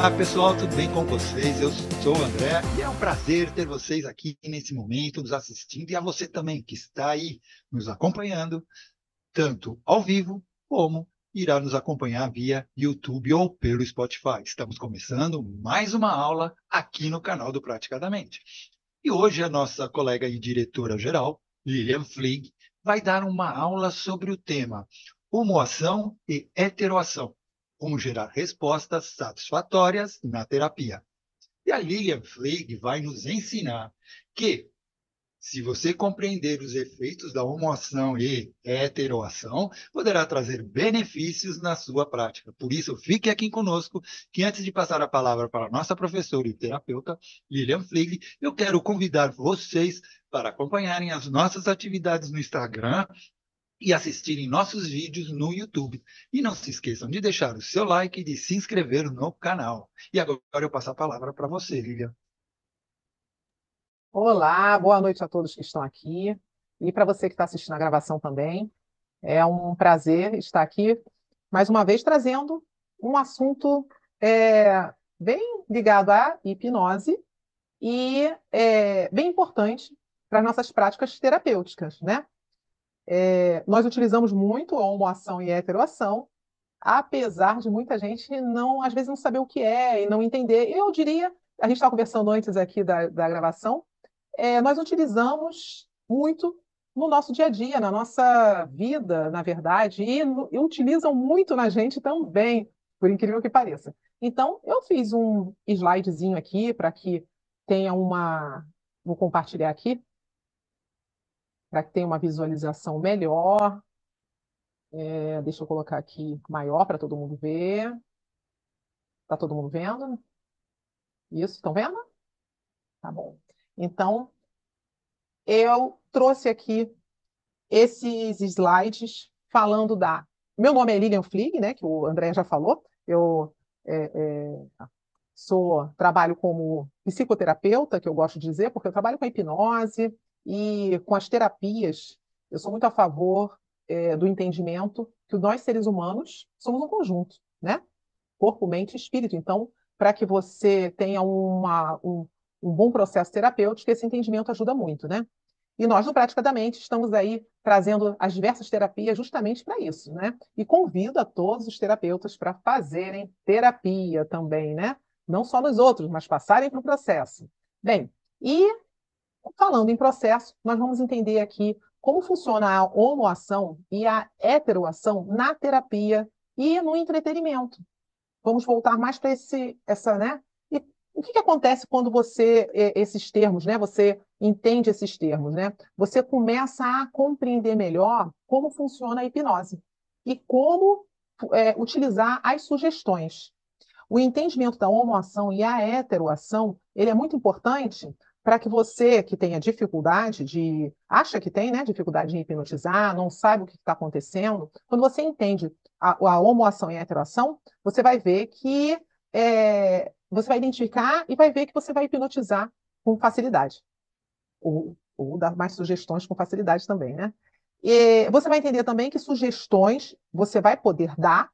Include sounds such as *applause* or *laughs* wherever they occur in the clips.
Olá pessoal, tudo bem com vocês? Eu sou o André e é um prazer ter vocês aqui nesse momento nos assistindo e a você também que está aí nos acompanhando, tanto ao vivo como irá nos acompanhar via YouTube ou pelo Spotify. Estamos começando mais uma aula aqui no canal do Praticadamente. E hoje a nossa colega e diretora-geral, Lilian Flig, vai dar uma aula sobre o tema homoação e heteroação como gerar respostas satisfatórias na terapia. E a Lilian Fleig vai nos ensinar que, se você compreender os efeitos da homoação e heteroação, poderá trazer benefícios na sua prática. Por isso, fique aqui conosco, que antes de passar a palavra para a nossa professora e terapeuta, Lilian Fleig, eu quero convidar vocês para acompanharem as nossas atividades no Instagram e assistirem nossos vídeos no YouTube. E não se esqueçam de deixar o seu like e de se inscrever no canal. E agora eu passo a palavra para você, Lilian. Olá, boa noite a todos que estão aqui. E para você que está assistindo a gravação também. É um prazer estar aqui, mais uma vez, trazendo um assunto é, bem ligado à hipnose e é, bem importante para as nossas práticas terapêuticas, né? É, nós utilizamos muito a homoação e a heteroação, apesar de muita gente não, às vezes, não saber o que é e não entender. Eu diria, a gente estava conversando antes aqui da, da gravação, é, nós utilizamos muito no nosso dia a dia, na nossa vida, na verdade, e, e utilizam muito na gente também, por incrível que pareça. Então, eu fiz um slidezinho aqui para que tenha uma. Vou compartilhar aqui para que tenha uma visualização melhor. É, deixa eu colocar aqui maior para todo mundo ver. Está todo mundo vendo? Isso, estão vendo? Tá bom. Então, eu trouxe aqui esses slides falando da. Meu nome é Lilian Flig, né, que o André já falou. Eu é, é, sou trabalho como psicoterapeuta, que eu gosto de dizer, porque eu trabalho com hipnose, e com as terapias, eu sou muito a favor é, do entendimento que nós, seres humanos, somos um conjunto, né? Corpo, mente e espírito. Então, para que você tenha uma, um, um bom processo terapêutico, esse entendimento ajuda muito, né? E nós, no Praticadamente, estamos aí trazendo as diversas terapias justamente para isso, né? E convido a todos os terapeutas para fazerem terapia também, né? Não só nos outros, mas passarem para o processo. Bem, e Falando em processo, nós vamos entender aqui como funciona a homoação e a heteroação na terapia e no entretenimento. Vamos voltar mais para esse, essa, né? E o que, que acontece quando você esses termos, né? Você entende esses termos, né? Você começa a compreender melhor como funciona a hipnose e como é, utilizar as sugestões. O entendimento da homoação e a heteroação ele é muito importante para que você que tenha dificuldade de, acha que tem, né, dificuldade de hipnotizar, não sabe o que está acontecendo, quando você entende a, a homoação e a heteroação, você vai ver que é, você vai identificar e vai ver que você vai hipnotizar com facilidade. Ou, ou dar mais sugestões com facilidade também, né? E você vai entender também que sugestões você vai poder dar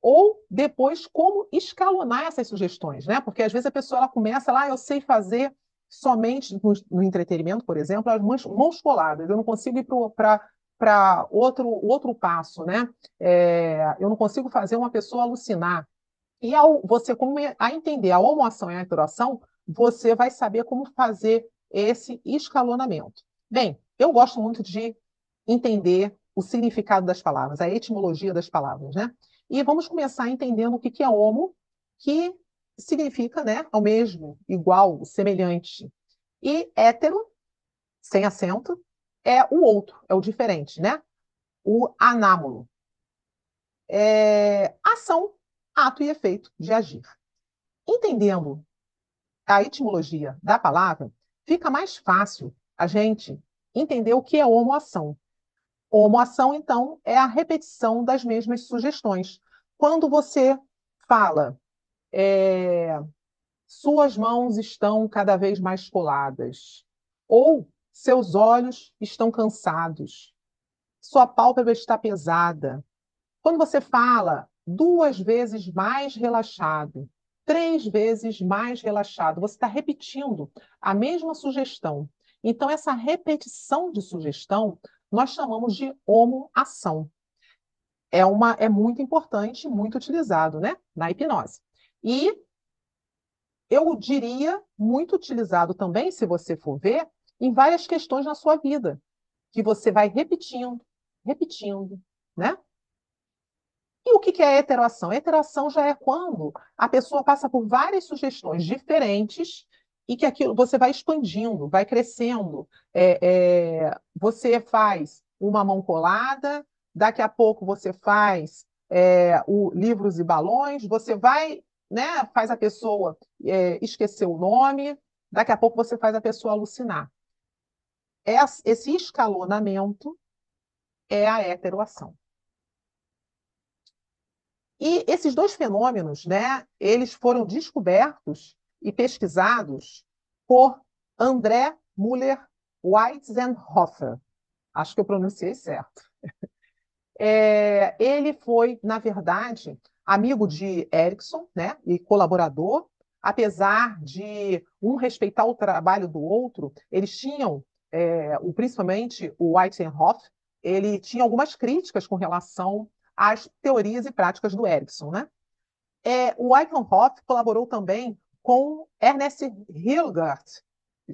ou depois como escalonar essas sugestões, né? Porque às vezes a pessoa ela começa lá, ah, eu sei fazer somente no, no, entretenimento, por exemplo, as mãos, mãos coladas. Eu não consigo ir para outro, outro passo, né? É, eu não consigo fazer uma pessoa alucinar. E ao você começar a entender a homoação e a heteroação, você vai saber como fazer esse escalonamento. Bem, eu gosto muito de entender o significado das palavras, a etimologia das palavras, né? E vamos começar entendendo o que é homo, que significa, né, ao mesmo, igual, semelhante. E hétero, sem acento, é o outro, é o diferente, né? O anámolo. É ação, ato e efeito de agir. Entendendo a etimologia da palavra, fica mais fácil a gente entender o que é homoação. Homoação, então, é a repetição das mesmas sugestões. Quando você fala é, suas mãos estão cada vez mais coladas, ou seus olhos estão cansados, sua pálpebra está pesada. Quando você fala duas vezes mais relaxado, três vezes mais relaxado. Você está repetindo a mesma sugestão. Então, essa repetição de sugestão nós chamamos de homoação. É, uma, é muito importante, muito utilizado né, na hipnose. E eu diria muito utilizado também, se você for ver, em várias questões na sua vida, que você vai repetindo, repetindo, né? E o que é heteroação? Heteroação já é quando a pessoa passa por várias sugestões diferentes e que aquilo você vai expandindo, vai crescendo. É, é, você faz uma mão colada, daqui a pouco você faz é, o livros e balões, você vai, né, faz a pessoa é, esquecer o nome, daqui a pouco você faz a pessoa alucinar. Esse escalonamento é a heteroação. E esses dois fenômenos, né, eles foram descobertos e pesquisados por André Müller Weizenhofer. Acho que eu pronunciei certo. *laughs* É, ele foi, na verdade, amigo de Erickson, né, e colaborador. Apesar de um respeitar o trabalho do outro, eles tinham, é, principalmente o Weizenhofer, ele tinha algumas críticas com relação as teorias e práticas do Erickson. Né? É, o Eichenhoff colaborou também com Ernest Hilgard,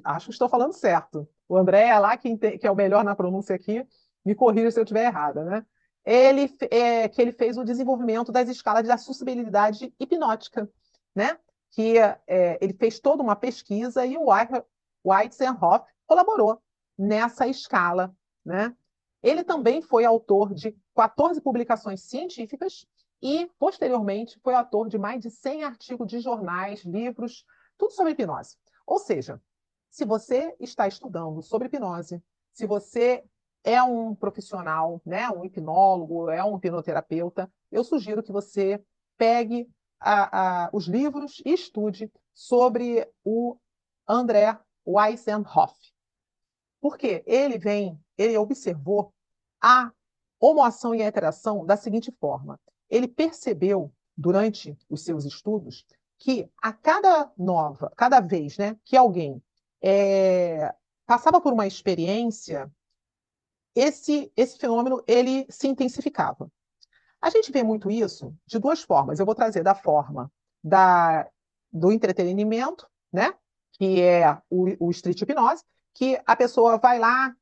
acho que estou falando certo. O André é lá, que, que é o melhor na pronúncia aqui, me corrija se eu estiver errada, né? Ele, é, que ele fez o desenvolvimento das escalas de acessibilidade hipnótica, né? Que é, ele fez toda uma pesquisa e o Weitzenhoff colaborou nessa escala, né? Ele também foi autor de 14 publicações científicas e, posteriormente, foi autor de mais de 100 artigos de jornais, livros, tudo sobre hipnose. Ou seja, se você está estudando sobre hipnose, se você é um profissional, né, um hipnólogo, é um hipnoterapeuta, eu sugiro que você pegue a, a, os livros e estude sobre o André Weissenhoff. Porque ele vem, ele observou a homoação e a interação da seguinte forma: ele percebeu durante os seus estudos que a cada nova, cada vez, né, que alguém é, passava por uma experiência, esse esse fenômeno ele se intensificava. A gente vê muito isso de duas formas. Eu vou trazer da forma da, do entretenimento, né, que é o, o street hipnose, que a pessoa vai lá,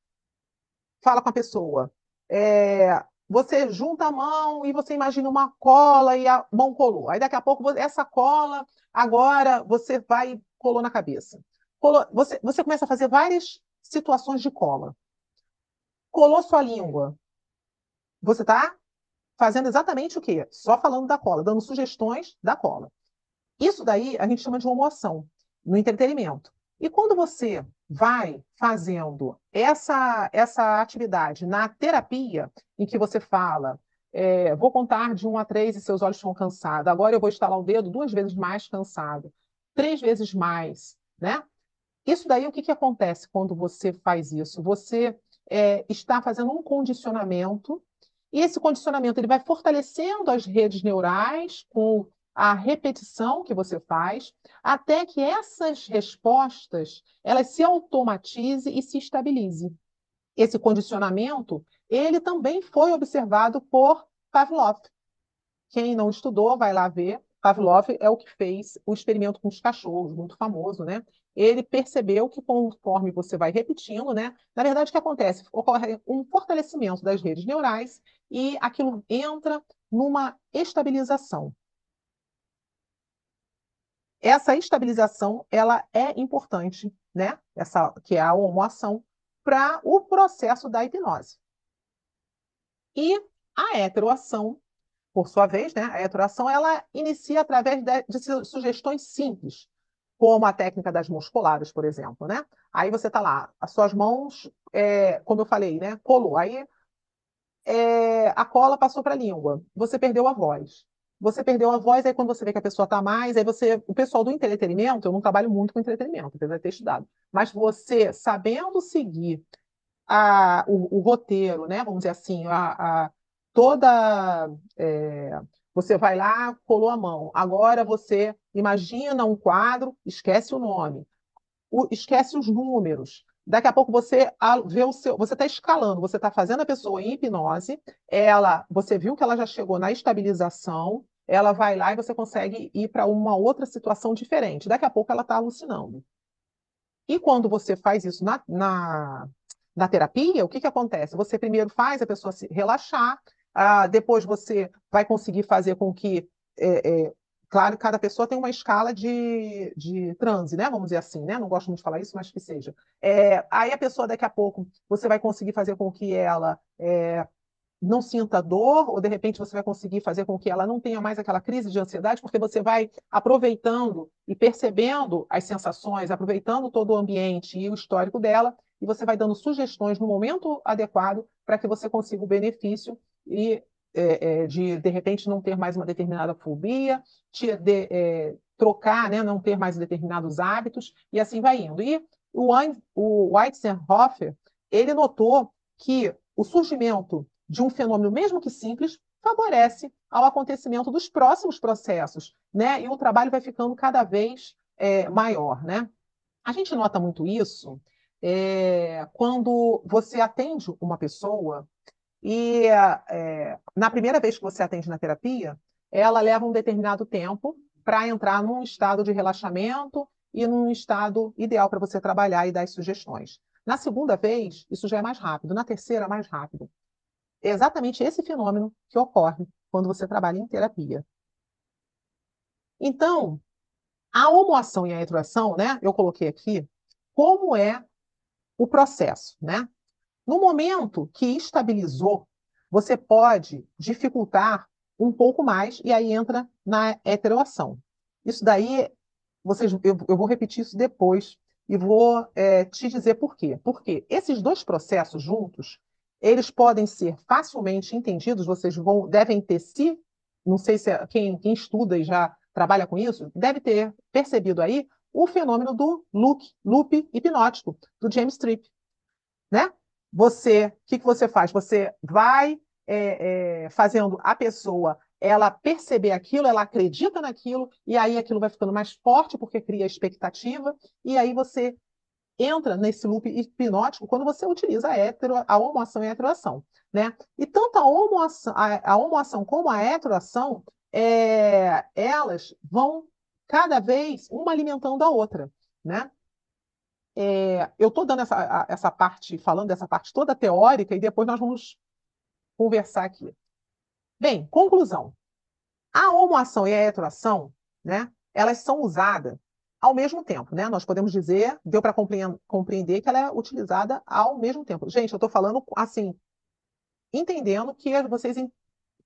fala com a pessoa, é, você junta a mão e você imagina uma cola e a mão colou. Aí daqui a pouco essa cola agora você vai colou na cabeça. Colou, você, você começa a fazer várias situações de cola. Colou sua língua. Você está fazendo exatamente o quê? Só falando da cola, dando sugestões da cola. Isso daí a gente chama de homoação no entretenimento. E quando você vai fazendo essa, essa atividade na terapia, em que você fala, é, vou contar de um a três e seus olhos estão cansados, agora eu vou estalar o dedo duas vezes mais cansado, três vezes mais, né? Isso daí, o que, que acontece quando você faz isso? Você é, está fazendo um condicionamento, e esse condicionamento ele vai fortalecendo as redes neurais com a repetição que você faz, até que essas respostas elas se automatizem e se estabilizem. Esse condicionamento, ele também foi observado por Pavlov. Quem não estudou, vai lá ver. Pavlov é o que fez o experimento com os cachorros, muito famoso, né? Ele percebeu que conforme você vai repetindo, né? Na verdade, o que acontece? Ocorre um fortalecimento das redes neurais e aquilo entra numa estabilização essa estabilização ela é importante, né? Essa que é a homoação para o processo da hipnose. E a heteroação, por sua vez, né? A heteroação ela inicia através de, de sugestões simples, como a técnica das mãos coladas, por exemplo, né? Aí você está lá, as suas mãos, é, como eu falei, né? Colou. Aí é, a cola passou para a língua. Você perdeu a voz você perdeu a voz, aí quando você vê que a pessoa está mais, aí você, o pessoal do entretenimento, eu não trabalho muito com entretenimento, apesar de ter estudado, mas você sabendo seguir a, o, o roteiro, né, vamos dizer assim, a, a toda, é, você vai lá, colou a mão, agora você Imagina um quadro, esquece o nome, o, esquece os números. Daqui a pouco você vê o seu, você está escalando, você está fazendo a pessoa em hipnose, ela, você viu que ela já chegou na estabilização, ela vai lá e você consegue ir para uma outra situação diferente. Daqui a pouco ela está alucinando. E quando você faz isso na, na, na terapia, o que, que acontece? Você primeiro faz a pessoa se relaxar, ah, depois você vai conseguir fazer com que. É, é, claro, cada pessoa tem uma escala de, de transe, né? Vamos dizer assim, né? Não gosto muito de falar isso, mas que seja. É, aí a pessoa, daqui a pouco, você vai conseguir fazer com que ela é, não sinta dor, ou de repente você vai conseguir fazer com que ela não tenha mais aquela crise de ansiedade, porque você vai aproveitando e percebendo as sensações, aproveitando todo o ambiente e o histórico dela, e você vai dando sugestões no momento adequado para que você consiga o benefício e é, é, de de repente não ter mais uma determinada fobia, de, de é, trocar, né, não ter mais determinados hábitos, e assim vai indo. E o, o Weitzenhofer, ele notou que o surgimento de um fenômeno, mesmo que simples, favorece ao acontecimento dos próximos processos, né? E o trabalho vai ficando cada vez é, maior, né? A gente nota muito isso é, quando você atende uma pessoa e é, na primeira vez que você atende na terapia, ela leva um determinado tempo para entrar num estado de relaxamento e num estado ideal para você trabalhar e dar as sugestões. Na segunda vez, isso já é mais rápido. Na terceira, mais rápido é exatamente esse fenômeno que ocorre quando você trabalha em terapia. Então, a homoação e a heteroação, né, eu coloquei aqui, como é o processo, né? No momento que estabilizou, você pode dificultar um pouco mais e aí entra na heteroação. Isso daí, vocês, eu, eu vou repetir isso depois e vou é, te dizer por quê. Porque esses dois processos juntos, eles podem ser facilmente entendidos, vocês vão, devem ter se, não sei se é, quem, quem estuda e já trabalha com isso, deve ter percebido aí o fenômeno do loop, loop hipnótico, do James Tripp. Né? Você, o que, que você faz? Você vai é, é, fazendo a pessoa ela perceber aquilo, ela acredita naquilo, e aí aquilo vai ficando mais forte porque cria expectativa, e aí você entra nesse loop hipnótico quando você utiliza a, hetero, a homoação e a heteroação. Né? E tanto a homoação, a, a homoação como a heteroação, é, elas vão cada vez uma alimentando a outra. Né? É, eu estou dando essa, essa parte, falando dessa parte toda teórica, e depois nós vamos conversar aqui. Bem, conclusão. A homoação e a heteroação, né, elas são usadas ao mesmo tempo, né? Nós podemos dizer, deu para compreender que ela é utilizada ao mesmo tempo. Gente, eu estou falando assim, entendendo que vocês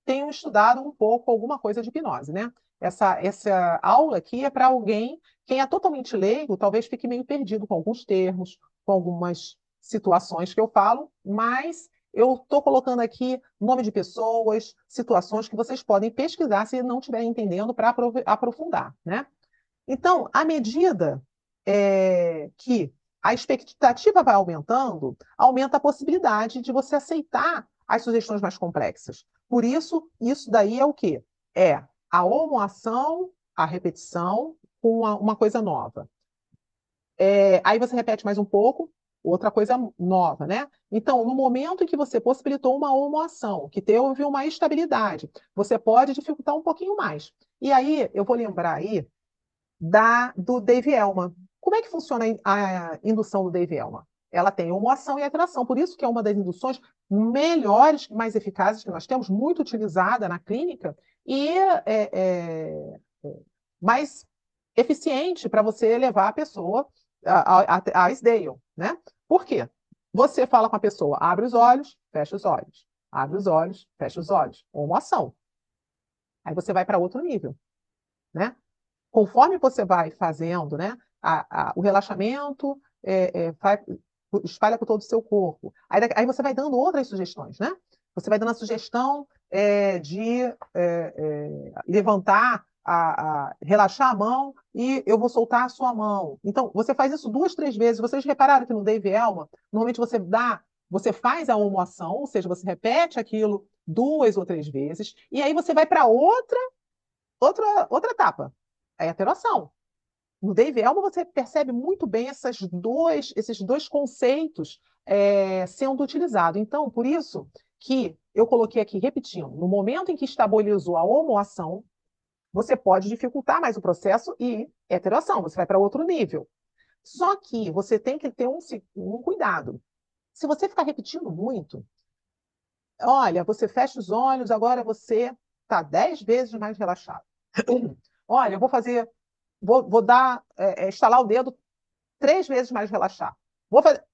tenham estudado um pouco alguma coisa de hipnose, né? Essa, essa aula aqui é para alguém, quem é totalmente leigo, talvez fique meio perdido com alguns termos, com algumas situações que eu falo, mas eu estou colocando aqui nome de pessoas, situações que vocês podem pesquisar se não estiverem entendendo para aprofundar, né? Então, à medida é, que a expectativa vai aumentando, aumenta a possibilidade de você aceitar as sugestões mais complexas. Por isso, isso daí é o quê? É a homoação, a repetição com uma, uma coisa nova. É, aí você repete mais um pouco, outra coisa nova, né? Então, no momento em que você possibilitou uma homoação, que teve uma estabilidade, você pode dificultar um pouquinho mais. E aí, eu vou lembrar aí da, do Dave Elman. Como é que funciona a indução do Dave Elman? Ela tem homoação e atração, por isso que é uma das induções melhores, mais eficazes que nós temos, muito utilizada na clínica e é, é, é mais eficiente para você levar a pessoa a, a, a né? Por quê? Você fala com a pessoa, abre os olhos, fecha os olhos, abre os olhos, fecha os olhos, homoação. Aí você vai para outro nível, né? conforme você vai fazendo, né, a, a, o relaxamento é, é, vai, espalha por todo o seu corpo. Aí, aí, você vai dando outras sugestões, né? Você vai dando a sugestão é, de é, é, levantar, a, a, relaxar a mão e eu vou soltar a sua mão. Então, você faz isso duas, três vezes. Vocês repararam que no Dave Elma, normalmente você dá, você faz a homoação, ou seja, você repete aquilo duas ou três vezes, e aí você vai para outra, outra, outra etapa é heteroação. No Dave Elmo, você percebe muito bem essas dois, esses dois conceitos é, sendo utilizados. Então, por isso que eu coloquei aqui, repetindo, no momento em que estabilizou a homoação, você pode dificultar mais o processo e heteroação, você vai para outro nível. Só que você tem que ter um, um cuidado. Se você ficar repetindo muito, olha, você fecha os olhos, agora você está dez vezes mais relaxado. olha, eu vou fazer vou, vou dar, é, estalar o dedo três vezes mais relaxar. Vou fazer...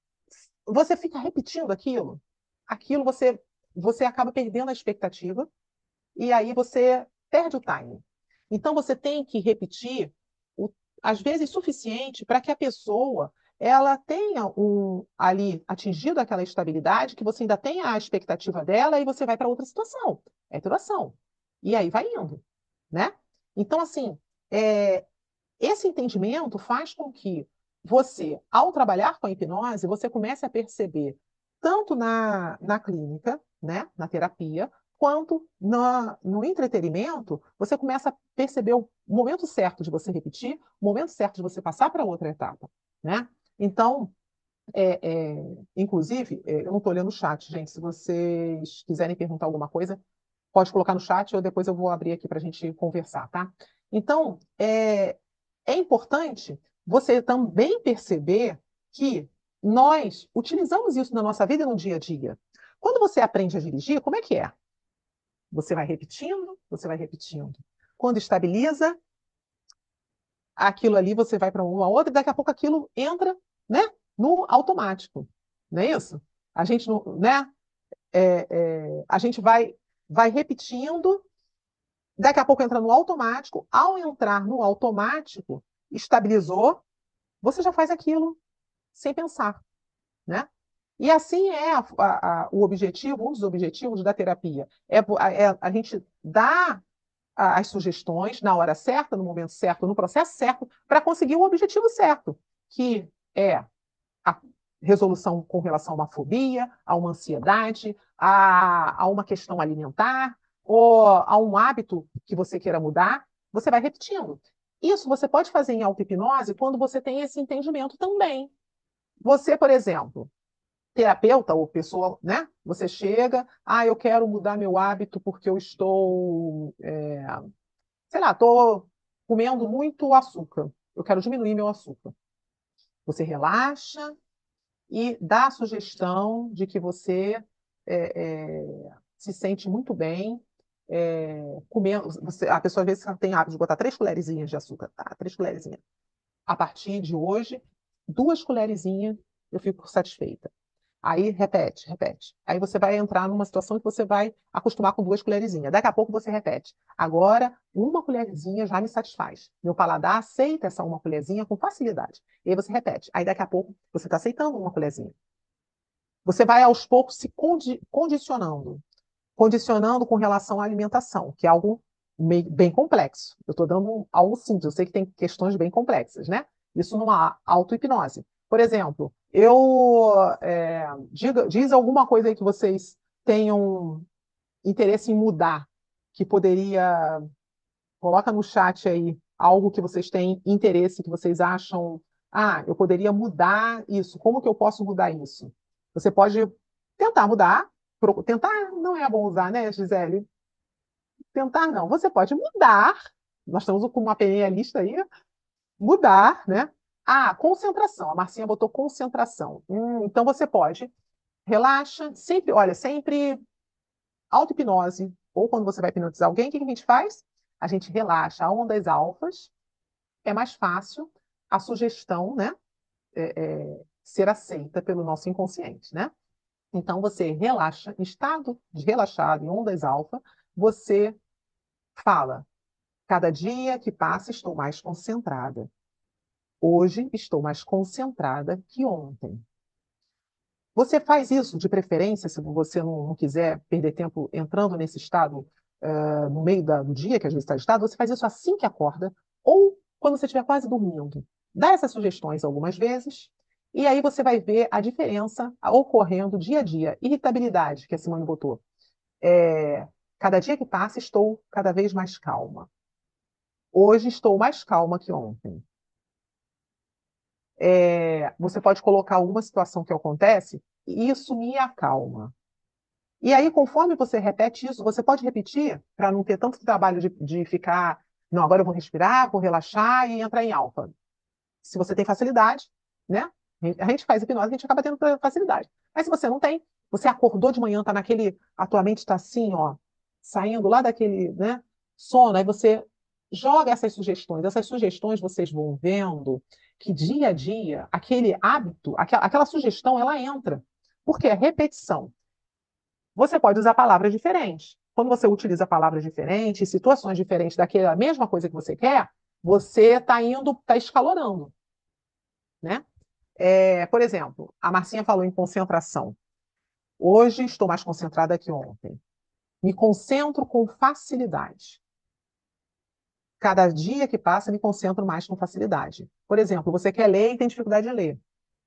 Você fica repetindo aquilo, aquilo você, você acaba perdendo a expectativa e aí você perde o time. Então você tem que repetir, o, às vezes, suficiente para que a pessoa ela tenha um, ali atingido aquela estabilidade, que você ainda tenha a expectativa dela e você vai para outra situação. É duração. E aí vai indo, né? Então, assim, é, esse entendimento faz com que você, ao trabalhar com a hipnose, você comece a perceber, tanto na, na clínica, né, na terapia, quanto na, no entretenimento, você começa a perceber o momento certo de você repetir, o momento certo de você passar para outra etapa. Né? Então, é, é, inclusive, é, eu não estou olhando o chat, gente. Se vocês quiserem perguntar alguma coisa, pode colocar no chat ou depois eu vou abrir aqui para a gente conversar, tá? Então, é, é importante você também perceber que nós utilizamos isso na nossa vida no dia a dia. Quando você aprende a dirigir, como é que é? Você vai repetindo, você vai repetindo. Quando estabiliza, aquilo ali você vai para uma outra, e daqui a pouco aquilo entra né, no automático. Não é isso? A gente, né, é, é, a gente vai, vai repetindo Daqui a pouco entra no automático. Ao entrar no automático, estabilizou, você já faz aquilo sem pensar, né? E assim é a, a, a, o objetivo, um dos objetivos da terapia. É, é a gente dar as sugestões na hora certa, no momento certo, no processo certo, para conseguir o objetivo certo, que é a resolução com relação a uma fobia, a uma ansiedade, a, a uma questão alimentar, ou a um hábito que você queira mudar, você vai repetindo. Isso você pode fazer em auto-hipnose quando você tem esse entendimento também. Você, por exemplo, terapeuta ou pessoa, né? Você chega, ah, eu quero mudar meu hábito porque eu estou, é, sei lá, estou comendo muito açúcar. Eu quero diminuir meu açúcar. Você relaxa e dá a sugestão de que você é, é, se sente muito bem comendo. Você, a pessoa às vezes tem hábito de botar três colherzinhas de açúcar, tá? Três colherzinhas. A partir de hoje, duas colherzinhas eu fico satisfeita. Aí repete, repete. Aí você vai entrar numa situação que você vai acostumar com duas colherzinhas. Daqui a pouco você repete. Agora, uma colherzinha já me satisfaz. Meu paladar aceita essa uma colherzinha com facilidade. E aí você repete. Aí daqui a pouco você está aceitando uma colherzinha. Você vai aos poucos se condi condicionando condicionando com relação à alimentação, que é algo bem complexo. Eu estou dando algo simples, eu sei que tem questões bem complexas, né? Isso numa auto-hipnose. Por exemplo, eu é, diga, diz alguma coisa aí que vocês tenham interesse em mudar, que poderia. Coloca no chat aí algo que vocês têm interesse, que vocês acham. Ah, eu poderia mudar isso. Como que eu posso mudar isso? Você pode tentar mudar, tentar não é bom usar, né, Gisele? Tentar não. Você pode mudar. Nós estamos com uma lista aí. Mudar, né? Ah, concentração. A Marcinha botou concentração. Hum, então você pode. Relaxa. Sempre, olha, sempre auto-hipnose. Ou quando você vai hipnotizar alguém, o que a gente faz? A gente relaxa ondas alfas. É mais fácil a sugestão, né? É, é, ser aceita pelo nosso inconsciente, né? Então, você relaxa, em estado de relaxado, em ondas alfa, você fala: cada dia que passa estou mais concentrada. Hoje estou mais concentrada que ontem. Você faz isso de preferência, se você não, não quiser perder tempo entrando nesse estado uh, no meio da, do dia, que às vezes está estado, você faz isso assim que acorda ou quando você estiver quase dormindo. Dá essas sugestões algumas vezes e aí você vai ver a diferença ocorrendo dia a dia. Irritabilidade, que a Simone botou. É, cada dia que passa, estou cada vez mais calma. Hoje estou mais calma que ontem. É, você pode colocar alguma situação que acontece e isso me acalma. E aí, conforme você repete isso, você pode repetir para não ter tanto trabalho de, de ficar, não, agora eu vou respirar, vou relaxar e entrar em alfa. Se você tem facilidade, né? A gente faz hipnose, a gente acaba tendo facilidade. Mas se você não tem, você acordou de manhã, está naquele, a tua mente está assim, ó, saindo lá daquele, né, sono, aí você joga essas sugestões. Essas sugestões vocês vão vendo que dia a dia, aquele hábito, aquela, aquela sugestão, ela entra. Porque é repetição. Você pode usar palavras diferentes. Quando você utiliza palavras diferentes, situações diferentes daquela mesma coisa que você quer, você está indo, está escalonando. Né? É, por exemplo, a Marcinha falou em concentração. Hoje estou mais concentrada que ontem. Me concentro com facilidade. Cada dia que passa, me concentro mais com facilidade. Por exemplo, você quer ler e tem dificuldade de ler.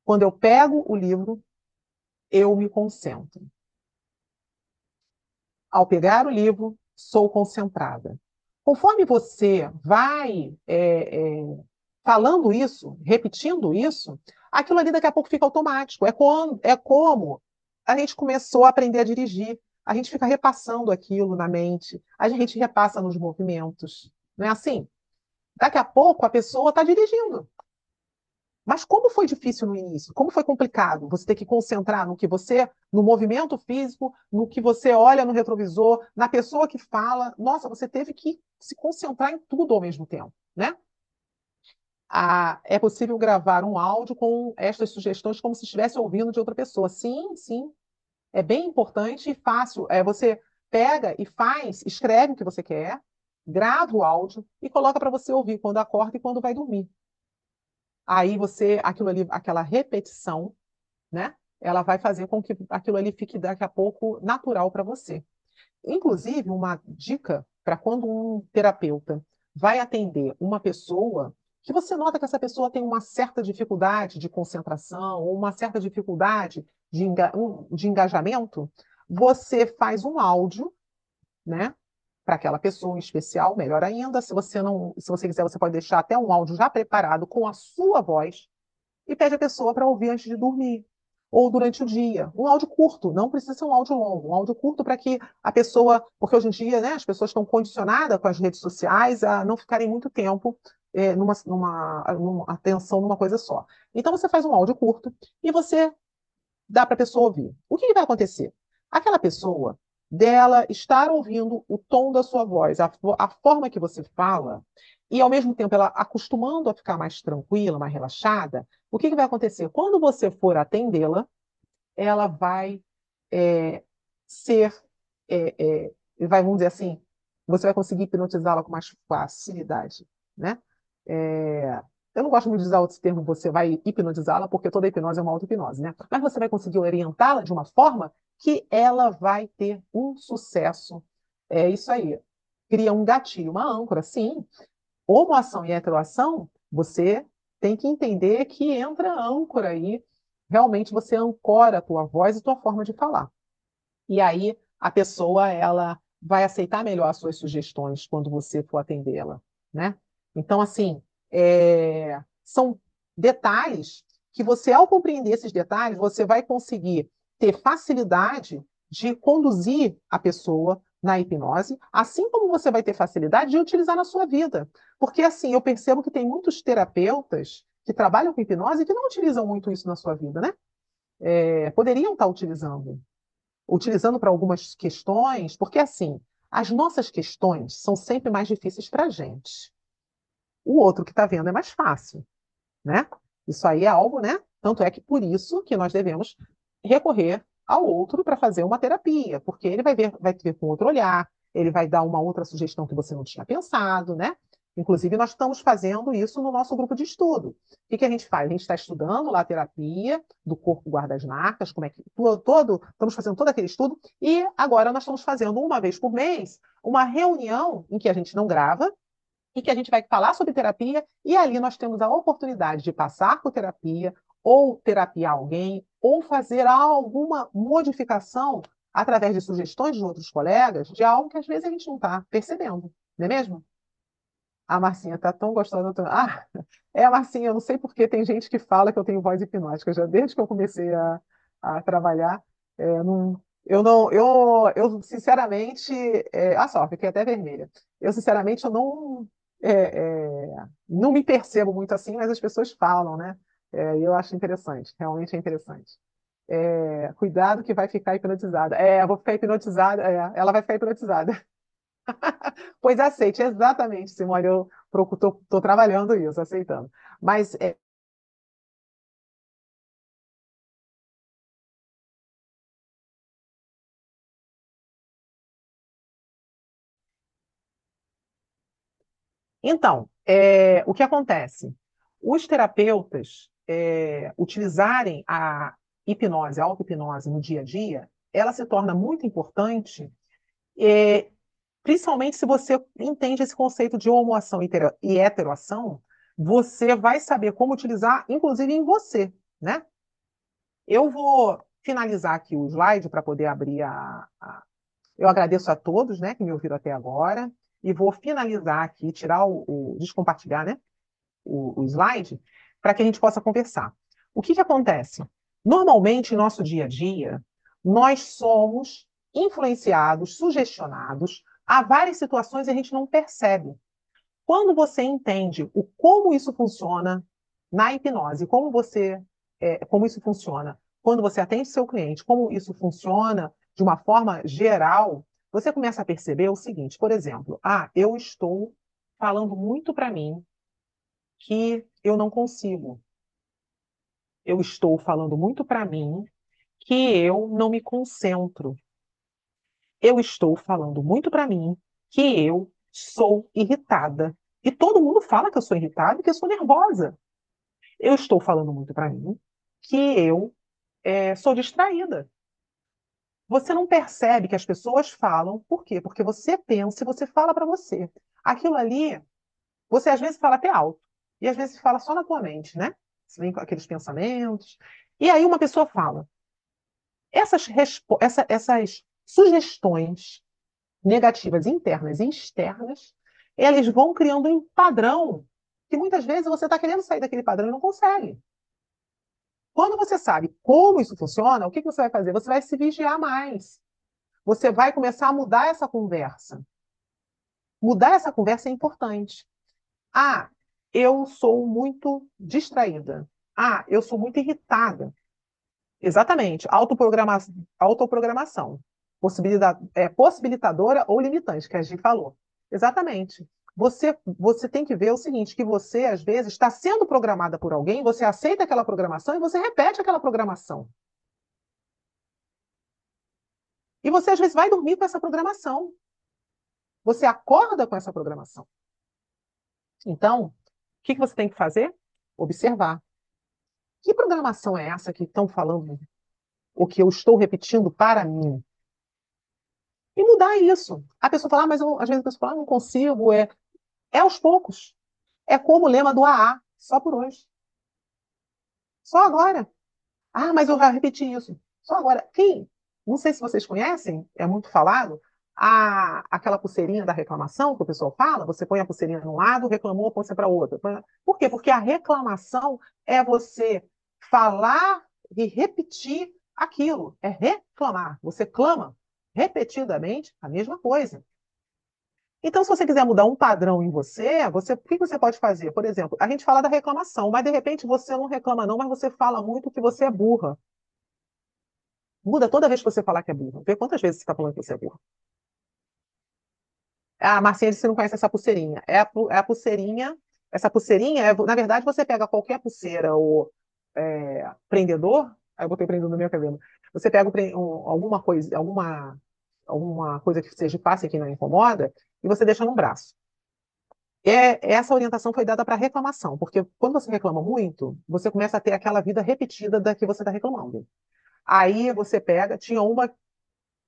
Quando eu pego o livro, eu me concentro. Ao pegar o livro, sou concentrada. Conforme você vai é, é, falando isso, repetindo isso, aquilo ali daqui a pouco fica automático. É, é como a gente começou a aprender a dirigir. A gente fica repassando aquilo na mente, a gente repassa nos movimentos. Não é assim? Daqui a pouco a pessoa está dirigindo. Mas como foi difícil no início? Como foi complicado? Você ter que concentrar no que você, no movimento físico, no que você olha no retrovisor, na pessoa que fala. Nossa, você teve que se concentrar em tudo ao mesmo tempo, né? Ah, é possível gravar um áudio com estas sugestões como se estivesse ouvindo de outra pessoa. Sim, sim. É bem importante e fácil. É, você pega e faz, escreve o que você quer, grava o áudio e coloca para você ouvir quando acorda e quando vai dormir. Aí você, aquilo ali, aquela repetição, né? Ela vai fazer com que aquilo ali fique daqui a pouco natural para você. Inclusive, uma dica para quando um terapeuta vai atender uma pessoa que você nota que essa pessoa tem uma certa dificuldade de concentração ou uma certa dificuldade de, enga de engajamento, você faz um áudio, né? Para aquela pessoa em especial, melhor ainda. Se você não, se você quiser, você pode deixar até um áudio já preparado com a sua voz e pede a pessoa para ouvir antes de dormir ou durante o dia. Um áudio curto, não precisa ser um áudio longo, um áudio curto para que a pessoa, porque hoje em dia, né, as pessoas estão condicionadas com as redes sociais a não ficarem muito tempo é, numa, numa, numa atenção numa coisa só. Então você faz um áudio curto e você dá para a pessoa ouvir. O que, que vai acontecer? Aquela pessoa dela estar ouvindo o tom da sua voz, a, a forma que você fala, e ao mesmo tempo ela acostumando a ficar mais tranquila, mais relaxada, o que, que vai acontecer? Quando você for atendê-la, ela vai é, ser, é, é, vai, vamos dizer assim, você vai conseguir hipnotizá-la com mais facilidade, né? É, eu não gosto muito de usar outro termo, você vai hipnotizá-la, porque toda hipnose é uma auto-hipnose, né? Mas você vai conseguir orientá-la de uma forma que ela vai ter um sucesso. É isso aí. Cria um gatilho, uma âncora. Sim, homoação e heteroação, você tem que entender que entra âncora aí. Realmente você ancora a tua voz e tua forma de falar. E aí a pessoa ela vai aceitar melhor as suas sugestões quando você for atendê-la, né? Então assim é... são detalhes que você ao compreender esses detalhes você vai conseguir ter facilidade de conduzir a pessoa na hipnose, assim como você vai ter facilidade de utilizar na sua vida. Porque, assim, eu percebo que tem muitos terapeutas que trabalham com hipnose e que não utilizam muito isso na sua vida, né? É, poderiam estar utilizando. Utilizando para algumas questões, porque, assim, as nossas questões são sempre mais difíceis para a gente. O outro que está vendo é mais fácil, né? Isso aí é algo, né? Tanto é que por isso que nós devemos recorrer ao outro para fazer uma terapia, porque ele vai ver, vai ver com outro olhar, ele vai dar uma outra sugestão que você não tinha pensado, né? Inclusive, nós estamos fazendo isso no nosso grupo de estudo. O que, que a gente faz? A gente está estudando lá a terapia do corpo guarda-marcas, como é que todo, estamos fazendo todo aquele estudo, e agora nós estamos fazendo uma vez por mês uma reunião em que a gente não grava, e que a gente vai falar sobre terapia, e ali nós temos a oportunidade de passar por terapia, ou terapiar alguém, ou fazer alguma modificação através de sugestões de outros colegas de algo que às vezes a gente não está percebendo, não é mesmo? A Marcinha tá tão gostosa. Tão... Ah, *laughs* é a Marcinha, eu não sei porque tem gente que fala que eu tenho voz hipnótica. Já desde que eu comecei a, a trabalhar, é, não, eu não, eu, eu sinceramente, é, ah só, fiquei até vermelha. Eu sinceramente eu não, é, é, não me percebo muito assim, mas as pessoas falam, né? É, eu acho interessante, realmente é interessante. É, cuidado que vai ficar hipnotizada. É, vou ficar hipnotizada, é, ela vai ficar hipnotizada. *laughs* Pois aceite, exatamente, Simone, eu estou trabalhando isso, aceitando. Mas é, Então, é, o que acontece? Os terapeutas é, utilizarem a hipnose, a auto-hipnose no dia a dia, ela se torna muito importante, é, principalmente se você entende esse conceito de homoação e heteroação, você vai saber como utilizar, inclusive em você, né? Eu vou finalizar aqui o slide para poder abrir a, a... Eu agradeço a todos, né, que me ouviram até agora e vou finalizar aqui, tirar o, o descompartilhar, né? O, o slide, para que a gente possa conversar. O que, que acontece? Normalmente, em nosso dia a dia, nós somos influenciados, sugestionados a várias situações e a gente não percebe. Quando você entende o como isso funciona na hipnose, como você, é, como isso funciona, quando você atende seu cliente, como isso funciona de uma forma geral, você começa a perceber o seguinte, por exemplo, ah, eu estou falando muito para mim que eu não consigo. Eu estou falando muito para mim que eu não me concentro. Eu estou falando muito para mim que eu sou irritada. E todo mundo fala que eu sou irritada e que eu sou nervosa. Eu estou falando muito para mim que eu é, sou distraída. Você não percebe que as pessoas falam, por quê? Porque você pensa e você fala para você. Aquilo ali, você às vezes fala até alto, e às vezes fala só na tua mente, né? Você vem com aqueles pensamentos. E aí uma pessoa fala. Essas, essa, essas sugestões negativas internas e externas, eles vão criando um padrão que muitas vezes você está querendo sair daquele padrão e não consegue. Quando você sabe como isso funciona, o que, que você vai fazer? Você vai se vigiar mais. Você vai começar a mudar essa conversa. Mudar essa conversa é importante. Ah, eu sou muito distraída. Ah, eu sou muito irritada. Exatamente. Autoprograma autoprogramação. Possibilidade, é, possibilitadora ou limitante, que a gente falou. Exatamente você, você tem que ver o seguinte, que você, às vezes, está sendo programada por alguém, você aceita aquela programação e você repete aquela programação. E você, às vezes, vai dormir com essa programação. Você acorda com essa programação. Então, que, que você tem que fazer? Observar. Que programação é essa que estão falando? O que eu estou repetindo para mim? E mudar isso. A pessoa fala, ah, mas eu, às vezes a pessoa fala, ah, não consigo, é, é aos poucos. É como o lema do AA, só por hoje. Só agora. Ah, mas eu repeti isso. Só agora. Quem? Não sei se vocês conhecem, é muito falado, a, aquela pulseirinha da reclamação que o pessoal fala, você põe a pulseirinha num lado, reclamou, põe para outra. Por quê? Porque a reclamação é você falar e repetir aquilo, é reclamar. Você clama repetidamente a mesma coisa. Então, se você quiser mudar um padrão em você, você, o que você pode fazer? Por exemplo, a gente fala da reclamação, mas de repente você não reclama não, mas você fala muito que você é burra. Muda toda vez que você falar que é burra. Vê quantas vezes você está falando que você é burra. Ah, Marcinha que não conhece essa pulseirinha. É a, é a pulseirinha. Essa pulseirinha, é, na verdade, você pega qualquer pulseira ou é, prendedor. Aí eu botei prendedor no meu cabelo. Você pega um, alguma coisa, alguma, alguma coisa que seja fácil que não incomoda, e você deixa no braço. É, essa orientação foi dada para reclamação, porque quando você reclama muito, você começa a ter aquela vida repetida da que você está reclamando. Aí você pega, tinha uma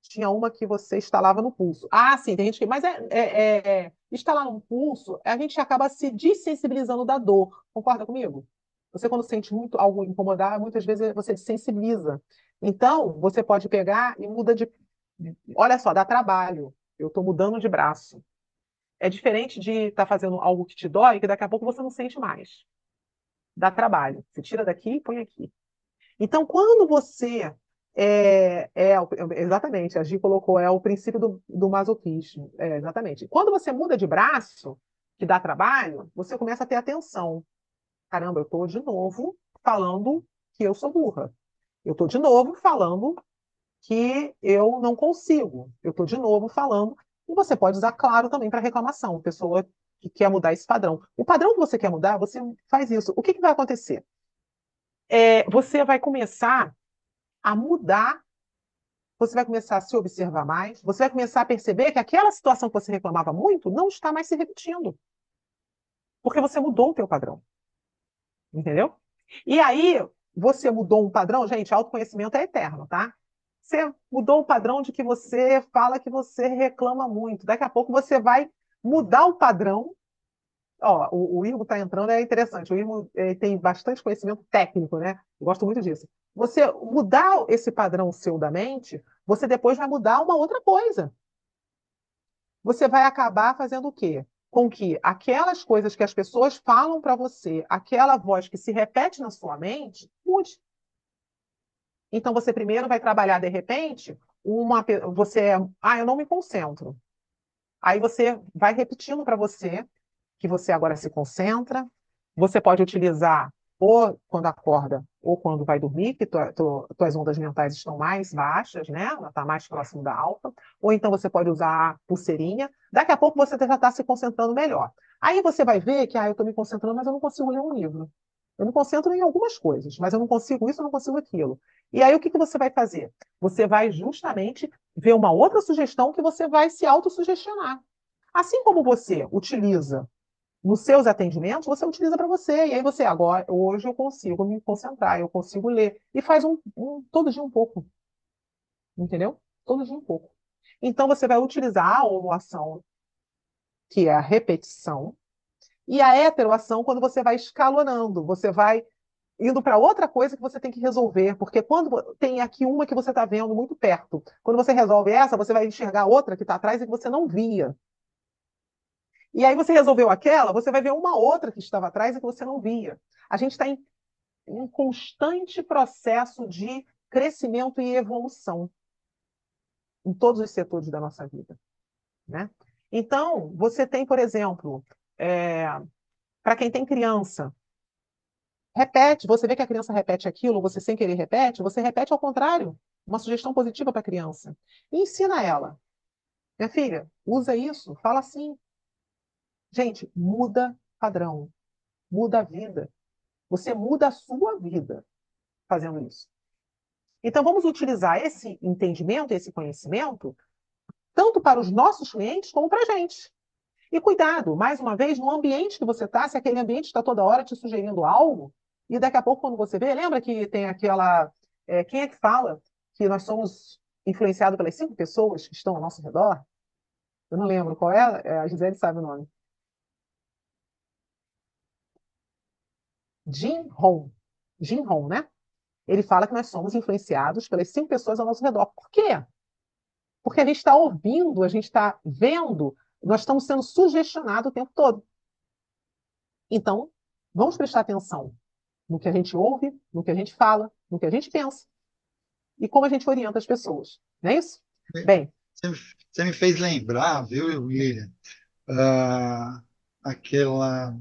tinha uma que você instalava no pulso. Ah, sim, tem gente que. Mas é, é, é, é instalar no pulso, a gente acaba se desensibilizando da dor. Concorda comigo? Você, quando sente muito algo incomodar, muitas vezes você desensibiliza. Então, você pode pegar e muda de. Olha só, dá trabalho eu estou mudando de braço. é diferente de estar tá fazendo algo que te dói, que daqui a pouco você não sente mais. Dá trabalho. Você tira daqui e põe aqui. Então, quando você é, é, exatamente, a Gi colocou, é o princípio do, do masoquismo. É, exatamente. Quando você muda de braço, que dá trabalho, você começa a ter atenção. Caramba, eu estou de novo falando que eu sou burra. Eu estou de novo falando que eu não consigo. Eu estou de novo falando. E você pode usar, claro, também para reclamação. Pessoa que quer mudar esse padrão. O padrão que você quer mudar, você faz isso. O que, que vai acontecer? É, você vai começar a mudar, você vai começar a se observar mais, você vai começar a perceber que aquela situação que você reclamava muito não está mais se repetindo. Porque você mudou o teu padrão. Entendeu? E aí, você mudou um padrão, gente, autoconhecimento é eterno, tá? Você mudou o padrão de que você fala que você reclama muito. Daqui a pouco você vai mudar o padrão. Ó, o, o Irmo está entrando, é interessante. O Irmo eh, tem bastante conhecimento técnico, né? Eu gosto muito disso. Você mudar esse padrão seu da mente, você depois vai mudar uma outra coisa. Você vai acabar fazendo o quê? Com que aquelas coisas que as pessoas falam para você, aquela voz que se repete na sua mente, mude. Então você primeiro vai trabalhar de repente uma você, ah, eu não me concentro. Aí você vai repetindo para você que você agora se concentra. Você pode utilizar ou quando acorda ou quando vai dormir, que tua, tua, tuas ondas mentais estão mais baixas, né? Ela está mais próximo da alta. Ou então você pode usar a pulseirinha. Daqui a pouco você já está se concentrando melhor. Aí você vai ver que, ah, eu estou me concentrando, mas eu não consigo ler um livro. Eu me concentro em algumas coisas, mas eu não consigo isso, eu não consigo aquilo. E aí o que, que você vai fazer? Você vai justamente ver uma outra sugestão que você vai se autossugestionar. Assim como você utiliza nos seus atendimentos, você utiliza para você. E aí você, agora, hoje eu consigo me concentrar, eu consigo ler. E faz um, um todo dia um pouco. Entendeu? Todo dia um pouco. Então você vai utilizar a homoação, que é a repetição, e a heteroação quando você vai escalonando, você vai indo para outra coisa que você tem que resolver, porque quando tem aqui uma que você está vendo muito perto, quando você resolve essa, você vai enxergar outra que está atrás e que você não via. E aí você resolveu aquela, você vai ver uma outra que estava atrás e que você não via. A gente está em um constante processo de crescimento e evolução em todos os setores da nossa vida. Né? Então, você tem, por exemplo, é, para quem tem criança, repete, você vê que a criança repete aquilo, você sem querer repete, você repete ao contrário, uma sugestão positiva para a criança. E ensina ela. Minha filha, usa isso, fala assim, Gente, muda padrão, muda a vida. Você muda a sua vida fazendo isso. Então, vamos utilizar esse entendimento, esse conhecimento, tanto para os nossos clientes como para a gente. E cuidado, mais uma vez, no ambiente que você está, se aquele ambiente está toda hora te sugerindo algo, e daqui a pouco, quando você vê, lembra que tem aquela. É, quem é que fala que nós somos influenciados pelas cinco pessoas que estão ao nosso redor? Eu não lembro qual é, é a Gisele sabe o nome. Jim Rohn. Jim Rohn, né? Ele fala que nós somos influenciados pelas cinco pessoas ao nosso redor. Por quê? Porque a gente está ouvindo, a gente está vendo, nós estamos sendo sugestionados o tempo todo. Então, vamos prestar atenção no que a gente ouve, no que a gente fala, no que a gente pensa e como a gente orienta as pessoas. Não é isso? Bem. Você me fez lembrar, viu, William? Uh, aquela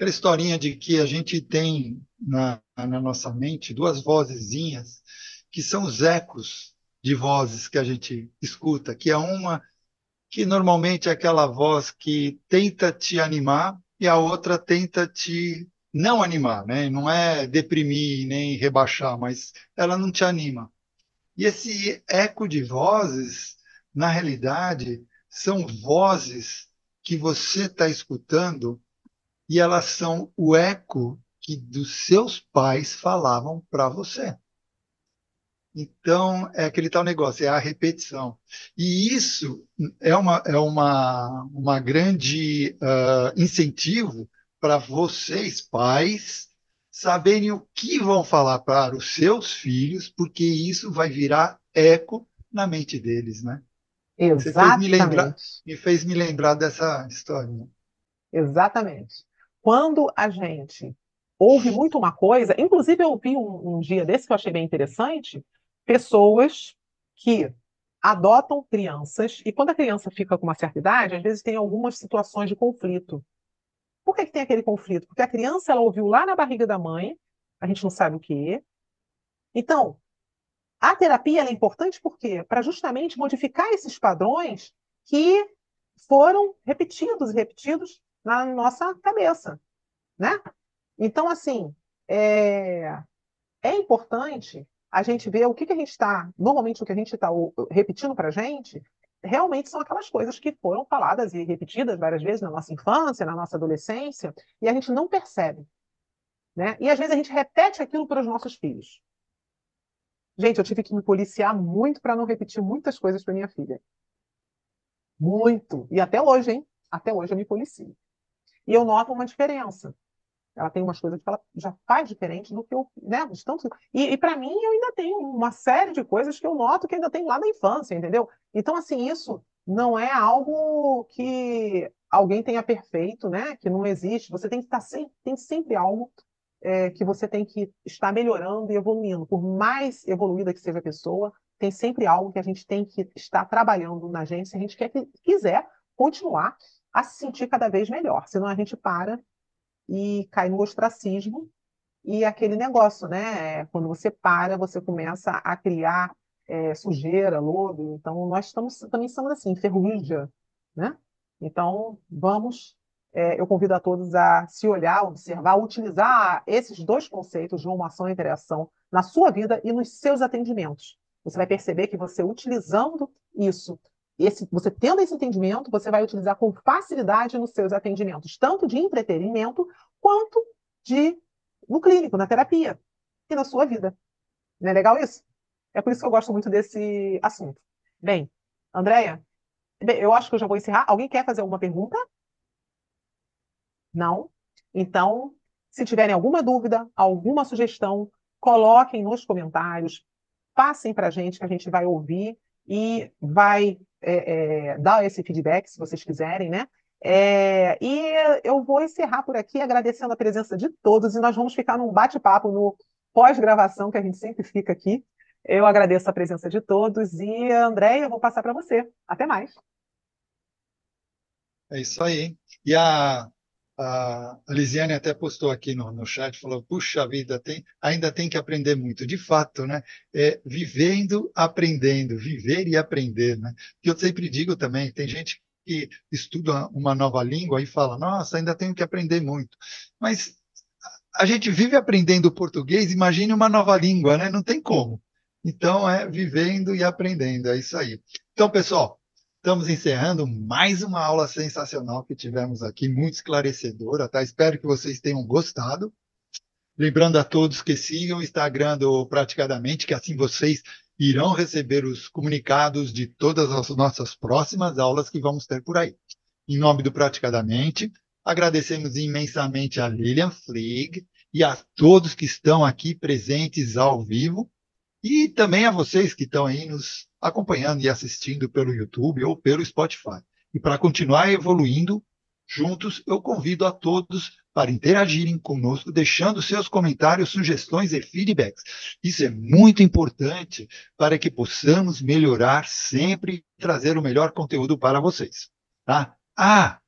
aquela historinha de que a gente tem na, na nossa mente duas vozezinhas que são os ecos de vozes que a gente escuta, que é uma que normalmente é aquela voz que tenta te animar e a outra tenta te não animar, né? Não é deprimir nem rebaixar, mas ela não te anima. E esse eco de vozes, na realidade, são vozes que você está escutando e elas são o eco que dos seus pais falavam para você. Então, é aquele tal negócio, é a repetição. E isso é uma, é uma, uma grande uh, incentivo para vocês, pais, saberem o que vão falar para os seus filhos, porque isso vai virar eco na mente deles, né? Exatamente. Fez me, lembrar, me fez me lembrar dessa história. Né? Exatamente. Quando a gente ouve muito uma coisa, inclusive eu vi um, um dia desse que eu achei bem interessante, pessoas que adotam crianças, e quando a criança fica com uma certa idade, às vezes tem algumas situações de conflito. Por que, que tem aquele conflito? Porque a criança ela ouviu lá na barriga da mãe, a gente não sabe o que. Então, a terapia é importante por quê? Para justamente modificar esses padrões que foram repetidos e repetidos na nossa cabeça, né? Então, assim, é, é importante a gente ver o que, que a gente está, normalmente o que a gente está repetindo para a gente, realmente são aquelas coisas que foram faladas e repetidas várias vezes na nossa infância, na nossa adolescência, e a gente não percebe. Né? E às vezes a gente repete aquilo para os nossos filhos. Gente, eu tive que me policiar muito para não repetir muitas coisas para minha filha. Muito. E até hoje, hein? Até hoje eu me policio. E eu noto uma diferença. Ela tem umas coisas que ela já faz diferente do que eu, né? Tanto... E, e para mim, eu ainda tenho uma série de coisas que eu noto que ainda tem lá da infância, entendeu? Então, assim, isso não é algo que alguém tenha perfeito, né? Que não existe. Você tem que estar sempre, tem sempre algo é, que você tem que estar melhorando e evoluindo. Por mais evoluída que seja a pessoa, tem sempre algo que a gente tem que estar trabalhando na gente se a gente quer, quiser continuar a se sentir cada vez melhor. Senão a gente para e cai no ostracismo e aquele negócio, né? Quando você para, você começa a criar é, sujeira, lodo. Então, nós estamos, também estamos assim, ferrugem, né? Então, vamos é, eu convido a todos a se olhar, observar, utilizar esses dois conceitos de uma ação e interação na sua vida e nos seus atendimentos. Você vai perceber que você utilizando isso, esse, você tendo esse entendimento, você vai utilizar com facilidade nos seus atendimentos, tanto de entretenimento quanto de no clínico, na terapia e na sua vida. Não é legal isso? É por isso que eu gosto muito desse assunto. Bem, Andréia, eu acho que eu já vou encerrar. Alguém quer fazer alguma pergunta? Não? Então, se tiverem alguma dúvida, alguma sugestão, coloquem nos comentários, passem para a gente, que a gente vai ouvir e vai é, é, dar esse feedback, se vocês quiserem, né? É, e eu vou encerrar por aqui agradecendo a presença de todos e nós vamos ficar num bate-papo no pós-gravação que a gente sempre fica aqui. Eu agradeço a presença de todos e, André, eu vou passar para você. Até mais. É isso aí. E a, a Lisiane até postou aqui no, no chat, falou, puxa vida, tem, ainda tem que aprender muito. De fato, né? É, vivendo, aprendendo, viver e aprender, né? Que eu sempre digo também, tem gente que estuda uma nova língua e fala, nossa, ainda tenho que aprender muito. Mas a gente vive aprendendo português, imagine uma nova língua, né? Não tem como. Então, é vivendo e aprendendo, é isso aí. Então, pessoal, Estamos encerrando mais uma aula sensacional que tivemos aqui, muito esclarecedora, tá? Espero que vocês tenham gostado. Lembrando a todos que sigam o Instagram do Praticadamente, que assim vocês irão receber os comunicados de todas as nossas próximas aulas que vamos ter por aí. Em nome do Praticadamente, agradecemos imensamente a Lilian Flieg e a todos que estão aqui presentes ao vivo e também a vocês que estão aí nos acompanhando e assistindo pelo YouTube ou pelo Spotify. E para continuar evoluindo juntos, eu convido a todos para interagirem conosco, deixando seus comentários, sugestões e feedbacks. Isso é muito importante para que possamos melhorar sempre e trazer o melhor conteúdo para vocês. Tá? Ah,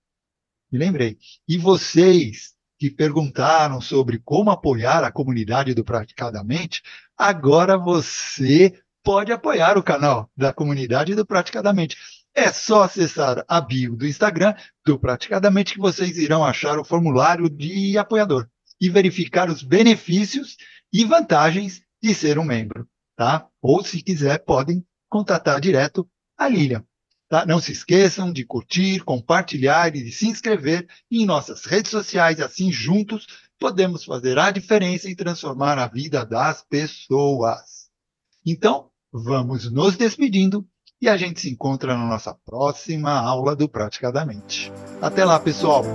me lembrei. E vocês que perguntaram sobre como apoiar a comunidade do Praticadamente, agora você pode apoiar o canal da comunidade do Praticadamente. É só acessar a bio do Instagram do Praticadamente que vocês irão achar o formulário de apoiador e verificar os benefícios e vantagens de ser um membro, tá? Ou se quiser, podem contatar direto a Lilian. Tá? Não se esqueçam de curtir, compartilhar e de se inscrever em nossas redes sociais, assim juntos podemos fazer a diferença e transformar a vida das pessoas. Então, vamos nos despedindo e a gente se encontra na nossa próxima aula do Praticadamente. Até lá, pessoal!